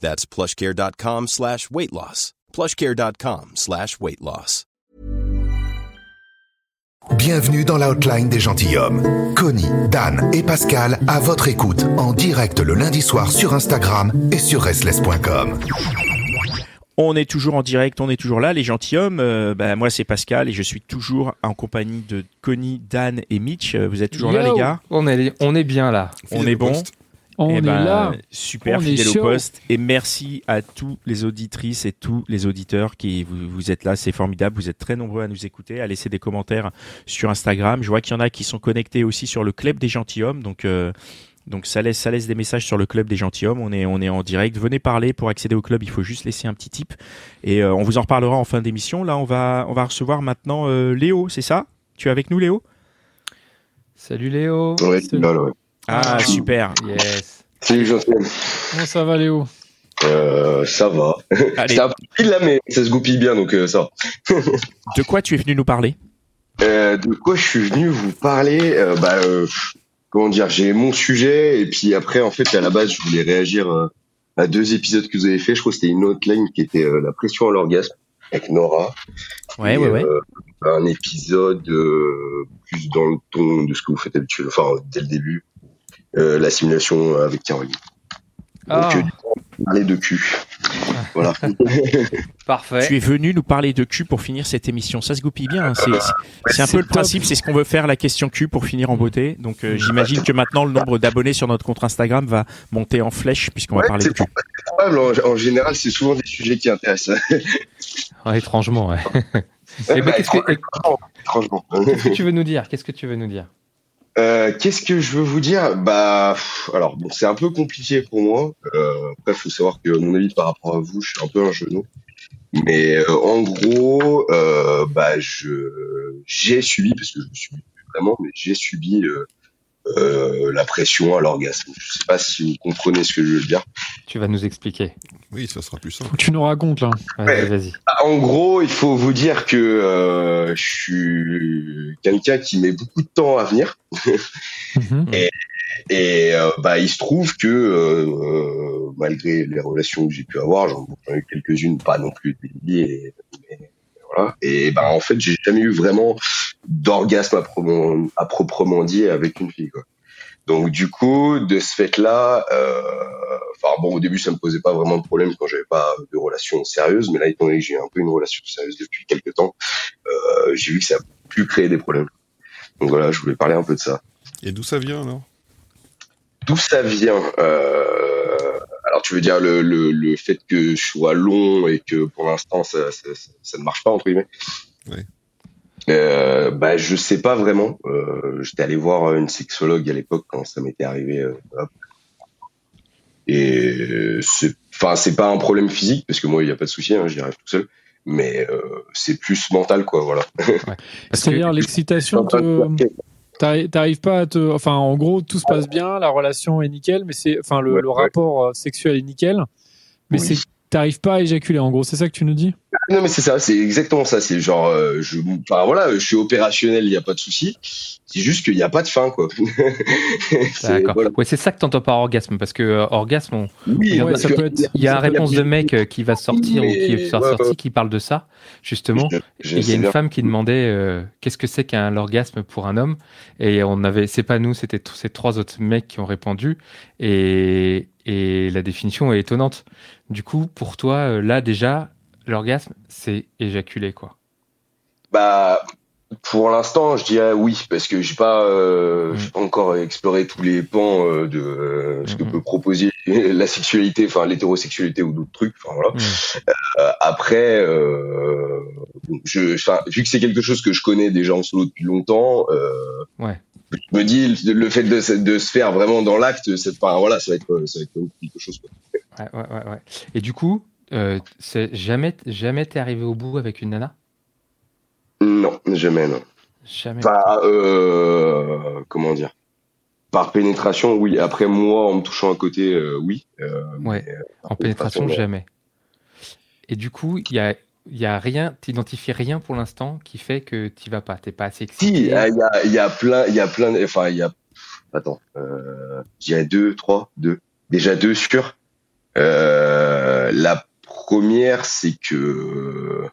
That's plushcare.com slash weight loss. plushcare.com slash weight loss. Bienvenue dans l'outline des gentilshommes. Connie, Dan et Pascal à votre écoute en direct le lundi soir sur Instagram et sur restless.com. On est toujours en direct, on est toujours là, les gentilshommes. Euh, bah, moi, c'est Pascal et je suis toujours en compagnie de Connie, Dan et Mitch. Euh, Vous êtes toujours là, les gars? On est, on est bien là. On est bon On Eh est ben, là. Super On est fidèle au poste. Et merci à tous les auditrices et tous les auditeurs qui vous, vous êtes là. C'est formidable. Vous êtes très nombreux à nous écouter, à laisser des commentaires sur Instagram. Je vois qu'il y en a qui sont connectés aussi sur le club des gentilshommes. Donc, euh, donc ça laisse, ça laisse des messages sur le club des gentilshommes. On est, on est en direct. Venez parler. Pour accéder au club, il faut juste laisser un petit tip. Et euh, on vous en reparlera en fin d'émission. Là, on va, on va recevoir maintenant euh, Léo. C'est ça? Tu es avec nous, Léo? Salut Léo. Ouais, C'est- là, là, ouais. Ah, super. Yes. Salut Jean-Pierre. Comment ça va, Léo? Euh, ça va. Allez, C'est un peu pile là, mais ça se goupille bien, donc euh, ça va. de quoi tu es venu nous parler? Euh, de quoi je suis venu vous parler? Euh, Bah, euh, comment dire J'ai mon sujet, et puis après, en fait, à la base, je voulais réagir euh, à deux épisodes que vous avez fait. Je crois que c'était une autre ligne qui était euh, la pression à l'orgasme avec Nora. Ouais, Et, ouais, ouais. euh, un épisode euh, plus dans le ton de ce que vous faites d'habitude, enfin dès le début, la simulation avec Caroline. Ah, Donc, euh, parler de cul. voilà. parfait. Tu es venu nous parler de cul pour finir cette émission. Ça se goupille bien. hein. C'est, c'est- c'est un peu le principe. C'est ce qu'on veut faire, la question cul pour finir en beauté. Donc, euh, j'imagine que maintenant, le nombre d'abonnés sur notre compte Instagram va monter en flèche puisqu'on va parler de c'est cul. probable. En, en général, c'est souvent des sujets qui intéressent. Ouais, étrangement, ouais. Ouais, Eh ben, bah, qu'est-ce que- étrangement, étrangement. Qu'est-ce que tu veux nous dire? Qu'est-ce que tu veux nous dire? Euh, Qu'est-ce que je veux vous dire? Bah, alors bon, c'est un peu compliqué pour moi. Euh, après, faut savoir que à mon avis, par rapport à vous, je suis un peu un genou. Mais euh, en gros, euh, bah, je j'ai subi parce que je me suis vraiment, mais j'ai subi euh, la pression à l'orgasme. Je sais pas si vous comprenez ce que je veux dire. Tu vas nous expliquer. Oui, ça sera plus simple. Faut que tu nous racontes, là. Vas-y, Ouais. vas-y. Bah, En gros, il faut vous dire que euh, je suis quelqu'un qui met beaucoup de temps à venir. Mhm. Et euh, bah, il se trouve que euh, malgré les relations que j'ai pu avoir, j'en ai eu quelques-unes, pas non plus dédiées, mais, mais voilà. Et bah, en fait, j'ai jamais eu vraiment d'orgasme à, proprement- à proprement dit avec une fille. Quoi. Donc du coup, de ce fait-là, euh, enfin bon, au début, ça me posait pas vraiment de problème quand j'avais pas de relation sérieuse, mais là, étant donné que j'ai un peu une relation sérieuse depuis quelques temps, euh, j'ai vu que ça a pu créer des problèmes. Donc voilà, je voulais parler un peu de ça. Et d'où ça vient alors? D'où ça vient euh, tu veux dire le, le, le fait que je sois long et que pour l'instant ça, ça, ça, ça ne marche pas entre guillemets. Ouais. Euh, bah je sais pas vraiment. Euh, J'étais allé voir une sexologue à l'époque quand ça m'était arrivé. euh, hop. Et c'est, enfin c'est pas un problème physique parce que moi il y a pas de souci, hein, j'y arrive tout seul. Mais euh, c'est plus mental quoi, voilà. C'est-à-dire, l'excitation, te... t'arri- t'arrives pas à te. Enfin, en gros, tout se passe bien, la relation est nickel, mais c'est. Enfin, le, Ouais, le ouais. rapport euh, sexuel est nickel, mais Oui. c'est. T'arrives pas à éjaculer, en gros, c'est ça que tu nous dis? Non mais c'est ça, c'est exactement ça. C'est genre, euh, je, enfin voilà, je suis opérationnel, il y a pas de souci. C'est juste qu'il n'y a pas de fin quoi. C'est- D'accord. voilà. Ouais, c'est ça que t'entends par orgasme, parce que euh, orgasme, on- Oui, Ouais, parce ça que- peut être- il y a ça un peut réponse de mec euh, qui va sortir ou qui est sorti ouais, qui parle de ça, justement. Je- je Et il y a une bien. femme qui demandait euh, qu'est-ce que c'est qu'un orgasme pour un homme? Et on avait c'est pas nous c'était ces trois autres mecs qui ont répondu et et la définition est étonnante Du coup, pour toi, là déjà, l'orgasme, c'est éjaculer, quoi. Bah, pour l'instant, je dirais oui, parce que j'ai pas, euh, Mm. pas encore exploré tous les pans euh, de euh, ce que peut proposer la sexualité, enfin l'hétérosexualité ou d'autres trucs. Enfin voilà. Mm. Euh, après, je, vu que c'est quelque chose que je connais déjà en solo depuis longtemps, Ouais. je me dis le, le fait de, se- de se faire vraiment dans l'acte, c'est, enfin voilà, ça va être, ça va être quelque chose. quoi. Ouais, ouais, ouais, ouais. Et du coup, euh, jamais, jamais t'es arrivé au bout avec une nana? Non, jamais non. Jamais. Enfin, euh, comment dire? Par pénétration, oui. Après moi, en me touchant à côté, euh, oui. Euh, Ouais. euh, En pénétration, jamais. Et du coup, il y a, il y a rien, t'identifies rien pour l'instant qui fait que t'y vas pas. T'es pas assez Si, il excité. y a, il y a- il y a plein, il y a plein, enfin, il y a, attends, euh, il y a deux, trois, deux, déjà deux. Euh, la première, c'est que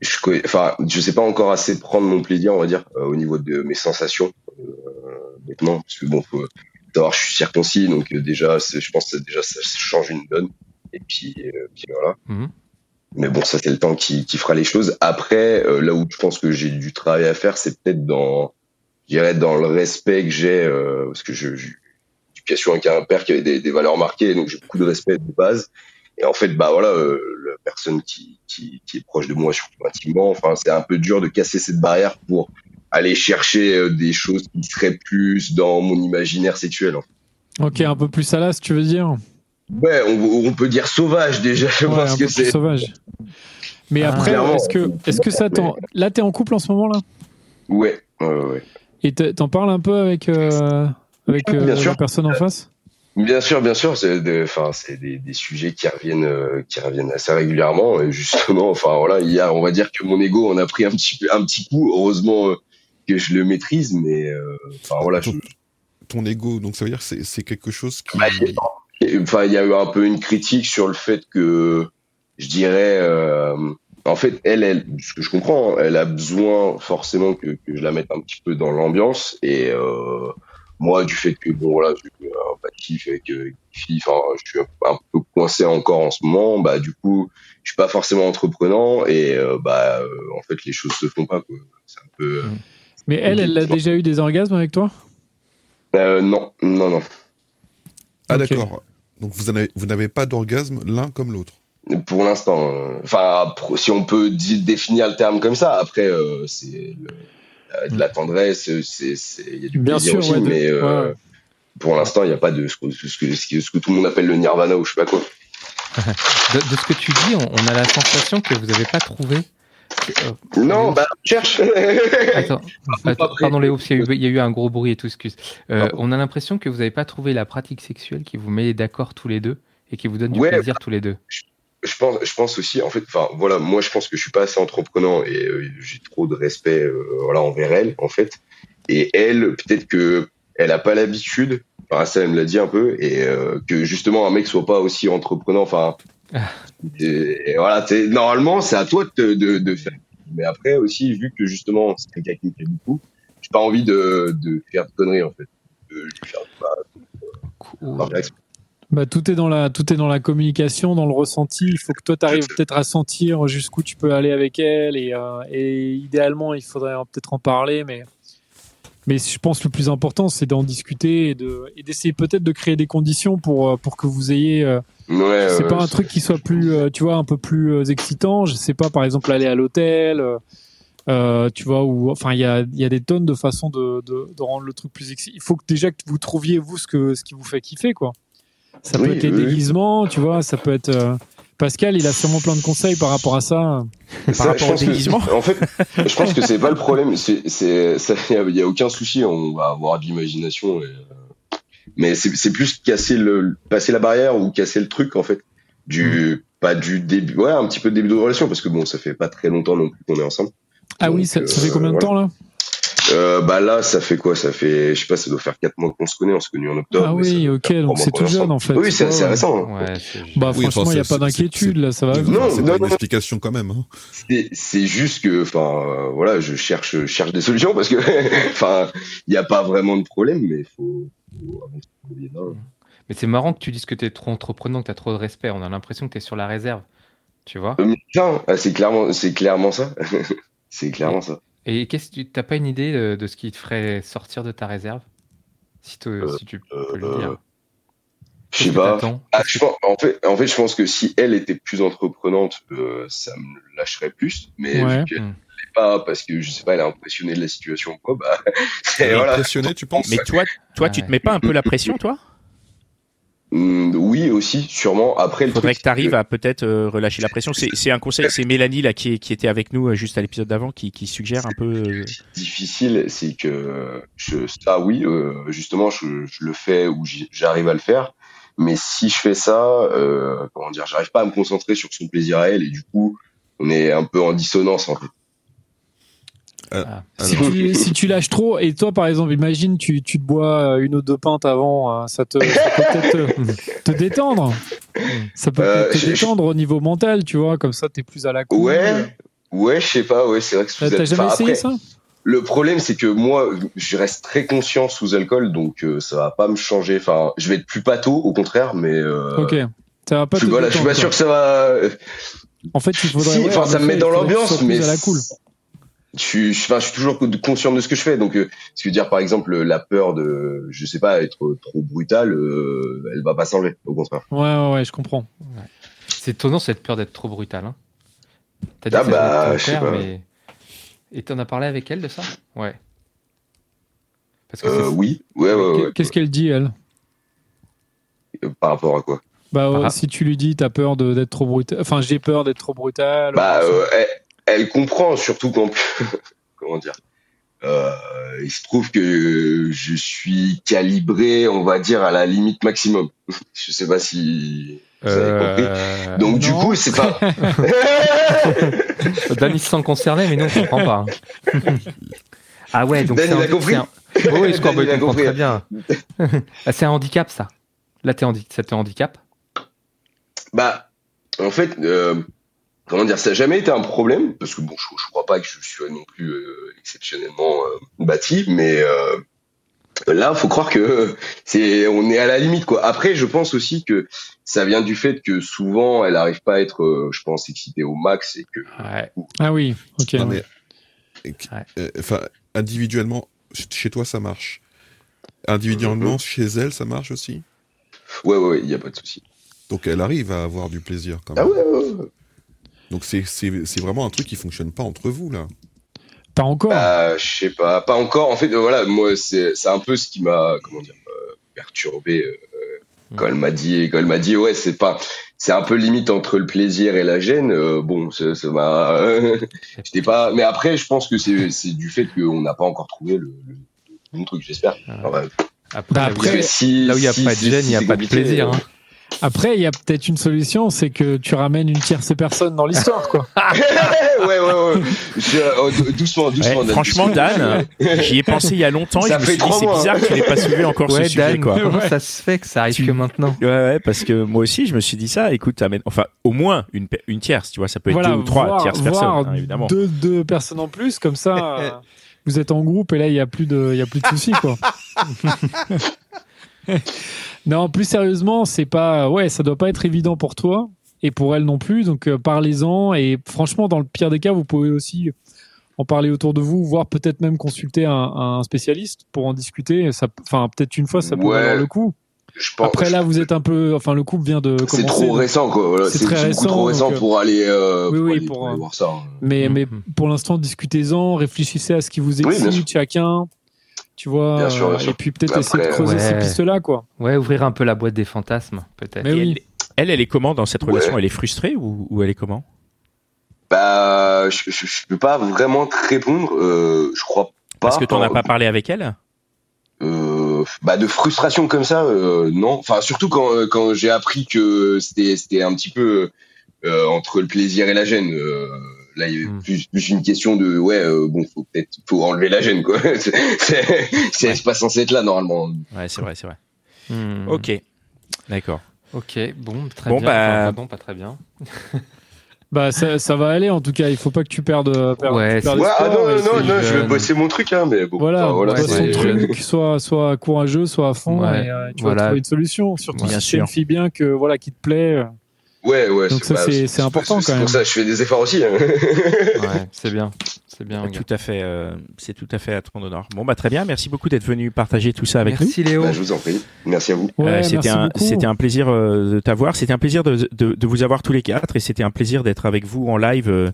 je, connais- enfin, je sais pas encore assez prendre mon plaisir, on va dire, euh, au niveau de mes sensations, euh, maintenant, parce que bon, faut savoir, je suis circoncis, donc euh, déjà, je pense que déjà ça change une donne. Et puis, euh, puis voilà. Mhm. Mais bon, ça c'est le temps qui, qui fera les choses. Après, euh, là où je pense que j'ai du travail à faire, c'est peut-être dans, je dirais, dans le respect que j'ai, euh, parce que je, je, éducation avec un père qui avait des, des valeurs marquées, donc j'ai beaucoup de respect de base. Et en fait, bah voilà, euh, la personne qui, qui, qui est proche de moi, surtout intimement, enfin, c'est un peu dur de casser cette barrière pour aller chercher euh, des choses qui seraient plus dans mon imaginaire sexuel. en fait. Ok, un peu plus salace, tu veux dire? Ouais, on, on peut dire sauvage déjà, Ouais, parce un que c'est sauvage. Mais Ah. après, est-ce que, est-ce que ça t'en... Là, t'es en couple en ce moment là? Ouais, ouais, ouais, ouais. Et t'en parles un peu avec, euh, avec Bien euh, sûr. la personne en face? Bien sûr, bien sûr, c'est des, enfin, c'est des, des sujets qui reviennent, euh, qui reviennent assez régulièrement. Et justement, enfin voilà, hier, on va dire que mon ego en a pris un petit, peu- un petit coup. Heureusement euh, que je le maîtrise, mais euh, enfin voilà, je, Ton, ton ego, donc ça veut dire que c'est- c'est quelque chose qui. Bah, Enfin, il y a eu un peu une critique sur le fait que, je dirais, euh, en fait, elle, elle, ce que je comprends, hein, elle a besoin forcément que, que je la mette un petit peu dans l'ambiance. Et euh, moi, du fait que, bon, voilà, j'ai un passif avec euh, une fille, enfin, je suis un, un peu coincé encore en ce moment, bah, du coup, je suis pas forcément entreprenant et, euh, bah, euh, en fait, les choses se font pas, quoi. C'est un peu. euh, Mais elle, elle a déjà eu des orgasmes avec toi? Euh, non, non, non. Ah d'accord. Donc vous en avez- vous n'avez pas d'orgasme l'un comme l'autre? Pour l'instant, enfin, si on peut définir le terme comme ça, après, euh, c'est le- de la tendresse, c'est, il y a du Bien plaisir sûr, aussi, ouais, de- mais euh, ouais. pour l'instant, il n'y a pas de ce que, ce, que, ce que- ce que tout le monde appelle le nirvana ou je sais pas quoi. De, de ce que tu dis, on, on a la sensation que vous n'avez pas trouvé. Euh, Non, bah, cherche. Attends, pardon Léo, parce qu'il y, a eu- il y a eu un gros bruit et tout, excuse. Euh, on a l'impression que vous n'avez pas trouvé la pratique sexuelle qui vous met d'accord tous les deux et qui vous donne du Ouais. plaisir tous les deux. je pense, je pense aussi, en fait, enfin, voilà, moi, je pense que je suis pas assez entreprenant et euh, j'ai trop de respect, euh, voilà, envers elle, en fait. Et elle, peut-être que elle a pas l'habitude, enfin, ça, elle me l'a dit un peu, et euh, que justement, un mec soit pas aussi entreprenant, enfin, Ah. voilà, normalement, c'est à toi de, de, de faire. Mais après, aussi, vu que justement, c'est quelqu'un qui me fait beaucoup, j'ai pas envie de, de faire de conneries, en fait. De lui faire, bah, Cool. Bah, tout est dans la tout est dans la communication, dans le ressenti. Il faut que toi tu arrives peut-être à sentir jusqu'où tu peux aller avec elle et, euh, et idéalement il faudrait peut-être en parler, mais mais je pense que le plus important c'est d'en discuter et de et d'essayer peut-être de créer des conditions pour euh, pour que vous ayez euh, Ouais, c'est ouais, pas un truc qui soit plus euh, tu vois un peu plus excitant. Je sais pas par exemple aller à l'hôtel. euh, tu vois, ou enfin, il y a, y a des tonnes de façons de, de, de rendre le truc plus excitant. Il faut que déjà que vous trouviez vous ce que ce qui vous fait kiffer, quoi. Ça peut être les oui, déguisements, tu vois, ça peut être. euh, Pascal, il a sûrement plein de conseils par rapport à ça. Ça, rapport au déguisement En fait, je pense que c'est pas le problème. C'est, c'est, ça, y a, aucun souci. On va avoir de l'imagination. et, euh, mais c'est, plus casser le, passer la barrière ou casser le truc en fait. Du, pas du début. Ouais, un petit peu de début de relation parce que bon, ça fait pas très longtemps non plus qu'on est ensemble. Ah oui, ça, ça fait euh, combien de voilà. temps là? Euh, bah là, ça fait quoi? Ça fait, je sais pas, ça doit faire quatre mois qu'on se connaît. On se connaît en octobre. Ah oui, ok, donc c'est tout jeune en fait. Oui, c'est, Ouais, récent. hein. Ouais, Bah Oui, franchement, il n'y a pas d'inquiétude là, ça va. Non, c'est non, pas une explication quand même. hein. C'est, juste que, enfin, euh, voilà, je cherche, je cherche des solutions parce que, enfin, il n'y a pas vraiment de problème, mais il faut. Mais c'est marrant que tu dises que tu es trop entreprenant, que tu as trop de respect. On a l'impression que tu es sur la réserve. Tu vois? Euh, ah, c'est clairement, c'est clairement ça. c'est clairement ça. Et qu'est-ce que tu t'as pas une idée de, de ce qui te ferait sortir de ta réserve? Si, te- si tu peux le euh, dire. Je sais pas. Ah, je pense- en fait, en fait, je pense que si elle était plus entreprenante, euh, ça me lâcherait plus. Mais Ouais. vu qu'elle l'est pas, parce que je sais pas, elle est impressionnée de la situation, ou quoi, bah, est voilà. impressionnée, tu penses? Mais toi, toi, tu Ouais. te mets pas un peu la pression, toi? Hmm, oui, aussi, sûrement. Après, le Faudrait truc, que tu arrives à peut-être euh, relâcher la pression. C'est un conseil. C'est Mélanie là qui, qui était avec nous euh, juste à l'épisode d'avant qui, qui suggère un peu. euh, difficile, c'est que je, ça, oui, euh, justement, je, je le fais ou j'arrive à le faire. Mais si je fais ça, euh, comment dire, j'arrive pas à me concentrer sur son plaisir à elle et du coup, on est un peu en dissonance en fait. Si Alors, tu, si tu lâches trop, et toi par exemple, imagine tu, tu te bois une ou deux pintes avant, euh, ça, te, ça peut peut-être te, te détendre. Ça peut Euh, peut-être te détendre au niveau mental, tu vois, comme ça t'es plus à la cool. Ouais, ouais, je sais pas, ouais, c'est vrai que sous T'as jamais essayé après, ça? Le problème, c'est que moi, je reste très conscient sous alcool, donc euh, ça va pas me changer. Enfin, je vais être plus pâteau, au contraire, mais euh, Ok. Ça va pas je, te voilà, je suis pas sûr quoi. que ça va. En fait, il faudrait. si, enfin, en ça me met dans l'ambiance, mais à la cool. Je suis, je, enfin, je suis toujours conscient de ce que je fais. Donc, euh, ce que dire, par exemple, la peur de, je sais pas, être trop brutal, euh, elle va pas s'enlever, au contraire. Ouais, ouais, ouais, je comprends. C'est étonnant cette peur d'être trop brutal. Hein. T'as dit Ah bah, je sais pas. mais. Et t'en as parlé avec elle de ça? Ouais. Parce que Euh, oui, ouais, ouais, ouais. Qu'est-ce qu'elle dit, elle? Euh, Par rapport à quoi? Bah, ouais, Par- si tu lui dis, t'as peur de- d'être trop brutal. Enfin, j'ai peur d'être trop brutal. Bah, ou- euh, elle, elle comprend, surtout quand, comment dire. Euh, il se trouve que je suis calibré, on va dire, à la limite maximum. je sais pas si vous avez compris. Euh, Donc du coup, c'est pas. Dan il se sent concerné, mais non, on comprend pas. ah ouais, donc Dan, c'est il a compris un- Oui, oui, comprend compris. très bien. Ah, c'est un handicap, ça. Là, t'es handi- ça te handicap? Bah, en fait, euh, comment dire, ça n'a jamais été un problème parce que bon, je, je crois pas que je suis non plus euh, exceptionnellement euh, bâti, mais euh, là, faut croire que c'est, on est à la limite quoi. Après, je pense aussi que ça vient du fait que souvent, elle arrive pas à être, euh, je pense, excitée au max et que Ouais. Ah oui, ok. Non, ouais. mais, Ouais. euh, enfin, individuellement, ch- chez toi, ça marche. Individuellement, chez elle, ça marche aussi? ouais, ouais, il y a pas de souci. Donc, elle arrive à avoir du plaisir quand même. Ah ouais, ouais, ouais. Donc, c'est c'est- c'est vraiment un truc qui fonctionne pas entre vous, là. Pas encore. Bah, je sais pas, pas encore. En fait, euh, voilà, moi, c'est c'est un peu ce qui m'a, comment dire, euh, perturbé euh, quand elle m'a dit, quand elle m'a dit, ouais, c'est pas, c'est un peu limite entre le plaisir et la gêne. euh, bon, ça m'a, j'étais pas. Mais après, je pense que c'est c'est du fait qu'on n'a pas encore trouvé le, le, le bon truc, j'espère. Ah. Enfin, ouais. Après, là où il y a- Parce que si, là où il n'y a si- pas de gêne, il si n'y a pas de plaisir. euh, hein. Après, il y a peut-être une solution, c'est que tu ramènes une tierce personne dans l'histoire, quoi. ouais, ouais, ouais. Je- oh, dou- doucement, doucement. Ouais, franchement. Dan, j'y ai pensé il y a longtemps et Ça je me fait suis dit c'est mois, bizarre hein. qu'il n'ait pas soulevé encore Ouais, ce sujet. Dan, Quoi. comment Ouais. ça se fait que ça arrive Tu- que maintenant Ouais, ouais, parce que moi aussi, je me suis dit ça. Écoute, amène, enfin, au moins une, une tierce, tu vois, ça peut être voilà, deux ou trois voir, tierces voir personnes, hein, évidemment. Deux, deux personnes en plus, comme ça, euh, vous êtes en groupe et là, il n'y a plus de, il y a plus de soucis, quoi. Non, plus sérieusement, c'est pas, ouais, ça doit pas être évident pour toi et pour elle non plus. Donc, euh, parlez-en et franchement, dans le pire des cas, vous pouvez aussi en parler autour de vous, voire peut-être même consulter un, un spécialiste pour en discuter. Ça, enfin, peut-être une fois, ça peut Ouais. le coup. Je pense- Après, là, vous êtes un peu, enfin, le couple vient de commencer. C'est trop donc- récent, quoi. Voilà, c'est très récent, trop récent donc, euh, pour aller, euh, oui, pour oui, aller- pour, pour aller euh, voir ça. Mais, mais Mhm. pour l'instant, discutez-en, réfléchissez à ce qui vous Oui, excite chacun. Tu vois, Bien sûr, bien sûr. et puis peut-être essayer de creuser ouais. ces pistes-là, quoi. Ouais, ouvrir un peu la boîte des fantasmes, peut-être. Oui. Elle, elle est comment dans cette Ouais. relation? Elle est frustrée ou, ou elle est comment? Bah, je, je, je peux pas vraiment te répondre. Euh, je crois pas. Parce que t'en as pas parlé avec elle? Euh, bah de frustration comme ça, euh, non. Enfin, surtout quand quand j'ai appris que c'était c'était un petit peu euh, entre le plaisir et la gêne. Euh, là, il y avait Hmm. plus, plus une question de ouais, euh, bon, faut peut-être faut enlever la gêne quoi. c'est c'est c'est pas censé être là normalement. Ouais, c'est vrai, c'est vrai. Hmm. Ok, d'accord. Ok, bon, très Bon, bien. bah- Enfin, non, pas très bien. Bah ça, ça va aller en tout cas. Il faut pas que tu perdes. perdes Ouais, tu perdes Ouais, ah non, non, c'est- non, je vais bosser mon truc, hein, mais bon. Voilà, enfin, voilà, ton truc, soit, soit courageux, soit à fond, Ouais, et euh, tu voilà. vas trouver une solution. Surtout Bien si fille bien que voilà qui te plaît. Ouais, ouais. Donc ça, bah, c'est- c'est important, C'est quand pour même. ça que je fais des efforts aussi. hein. Ouais, c'est bien. C'est bien. Tout à fait, euh, c'est tout à fait à ton honneur. Bon bah très bien, merci beaucoup d'être venu partager tout ça avec Merci Léo. Bah, je vous en prie. Merci à vous. nous. Ouais, Euh, c'était merci un, beaucoup. c'était un plaisir euh, de t'avoir, c'était un plaisir de, de, de vous avoir tous les quatre et c'était un plaisir d'être avec vous en live. euh,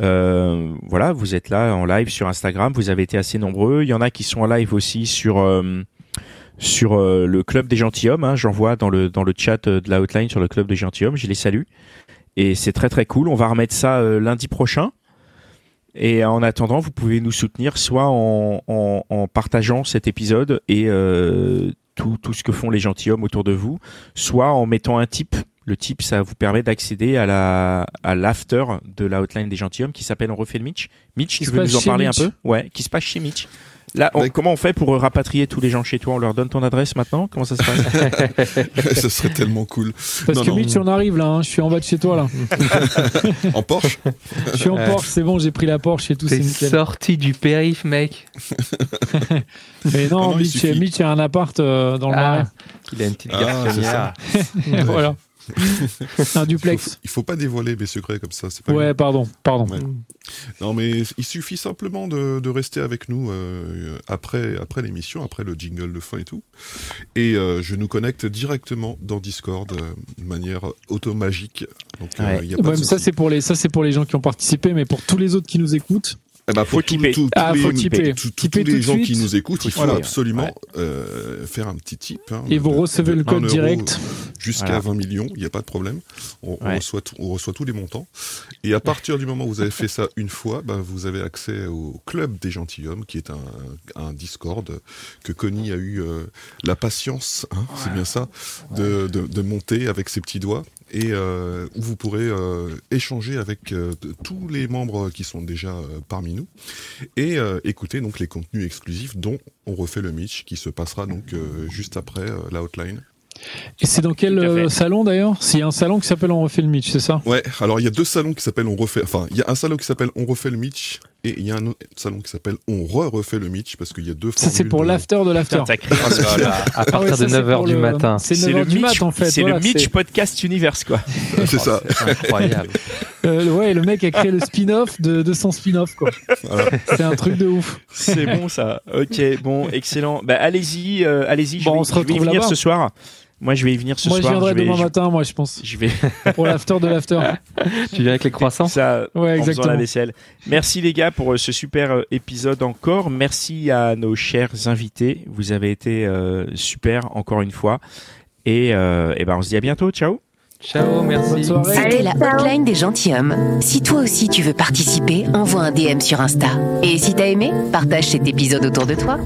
euh, voilà, vous êtes là en live sur Instagram, vous avez été assez nombreux. Il y en a qui sont en live aussi sur euh, sur euh, le club des gentilshommes. Hein, J'en vois dans le dans le chat euh, de la hotline sur le club des gentilshommes. Je les salue et c'est très très cool. On va remettre ça euh, lundi prochain. Et en attendant, vous pouvez nous soutenir soit en, en, en partageant cet épisode et euh, tout, tout ce que font les gentilshommes autour de vous, soit en mettant un tip. Le tip, ça vous permet d'accéder à la à l'after de la hotline des gentilshommes qui s'appelle On refait le Mitch. Mitch, Qui tu veux nous en parler Mitch. un peu? Ouais, qui se passe chez Mitch. Là, on- comment on fait pour rapatrier tous les gens chez toi? On leur donne ton adresse maintenant? Comment ça se passe? Ça serait tellement cool. Parce Non, que non. Mitch, on arrive là. hein. Je suis en bas de chez toi là. En Porsche? Je suis en. Porsche, c'est bon, j'ai pris la Porsche et tout, c'est sorti du périph, mec. Mais non, Mitch. Mitch a un appart euh, dans le Ah, marais. il a une petite Ah, garçonnière. voilà. un il duplex. faut, il faut pas dévoiler mes secrets comme ça. C'est pas Ouais, pardon, pardon. Ouais. Non, mais il suffit simplement de, de rester avec nous euh, après, après l'émission, après le jingle de fin et tout. Et euh, je nous connecte directement dans Discord euh, de manière automagique. Donc, euh, Ouais. il y a pas Ouais, de mais ça c'est pour les ça c'est pour les gens qui ont participé, mais pour tous les autres qui nous écoutent, Eh ben, Faut pour tous- tiper. tous- tous Ah, les- faut tiper. tous- tout les de gens suite. qui nous écoutent, il faut Voilà. absolument Ouais. euh, faire un petit tip. hein, et vous de- recevez de le code 1 euro direct. Jusqu'à Voilà. 20 millions, il n'y a pas de problème. On, reçoit tout- on reçoit tous les montants. Et à partir du moment où vous avez fait ça une fois, ben, vous avez accès au Club des Gentilhommes, qui est un, un Discord que Connie a eu euh, la patience, hein, c'est bien ça, de, de- de monter avec ses petits doigts. Et euh, où vous pourrez euh, échanger avec euh, tous les membres qui sont déjà euh, parmi nous et euh, écouter donc les contenus exclusifs dont on refait le Mitch qui se passera donc euh, juste après euh, la hotline. Et c'est dans quel salon d'ailleurs? S'il y a un salon qui s'appelle On refait le Mitch, c'est ça? Ouais, alors il y a deux salons qui s'appellent On refait. Enfin, il y a un salon qui s'appelle On refait le Mitch et il y a un autre salon qui s'appelle On re-refait le Mitch parce qu'il y a deux Ça c'est formules pour de- l'after de l'after. Un- À Ah partir ouais, ça, de c'est 9h pour du le- matin. C'est C'est 9h le du Mitch, mat en fait. c'est voilà, le Mitch Podcast Universe quoi. C'est ça. C'est incroyable. Euh, ouais, le mec a créé le spin-off de, de son spin-off quoi. Voilà. C'est un truc de ouf. C'est bon ça. Ok, bon, excellent. Bah allez-y, euh, allez-y. Je, Bon, vais- on se je vais retrouve venir là-bas. ce soir. Moi, je vais y venir ce Moi je soir. viendrai je vais, demain je- matin, moi je pense, Je vais pour l'after de l'after. tu viens avec les croissants ça Ouais, en faisant exactement. la vaisselle. Merci les gars pour euh, ce super euh, épisode encore. Merci à nos chers invités. Vous avez été euh, super encore une fois. Et, euh, et ben on se dit à bientôt. Ciao. Ciao, merci. C'était la hotline des gentilshommes. Si toi aussi tu veux participer, envoie un DM sur Insta. Et si t'as aimé, partage cet épisode autour de toi.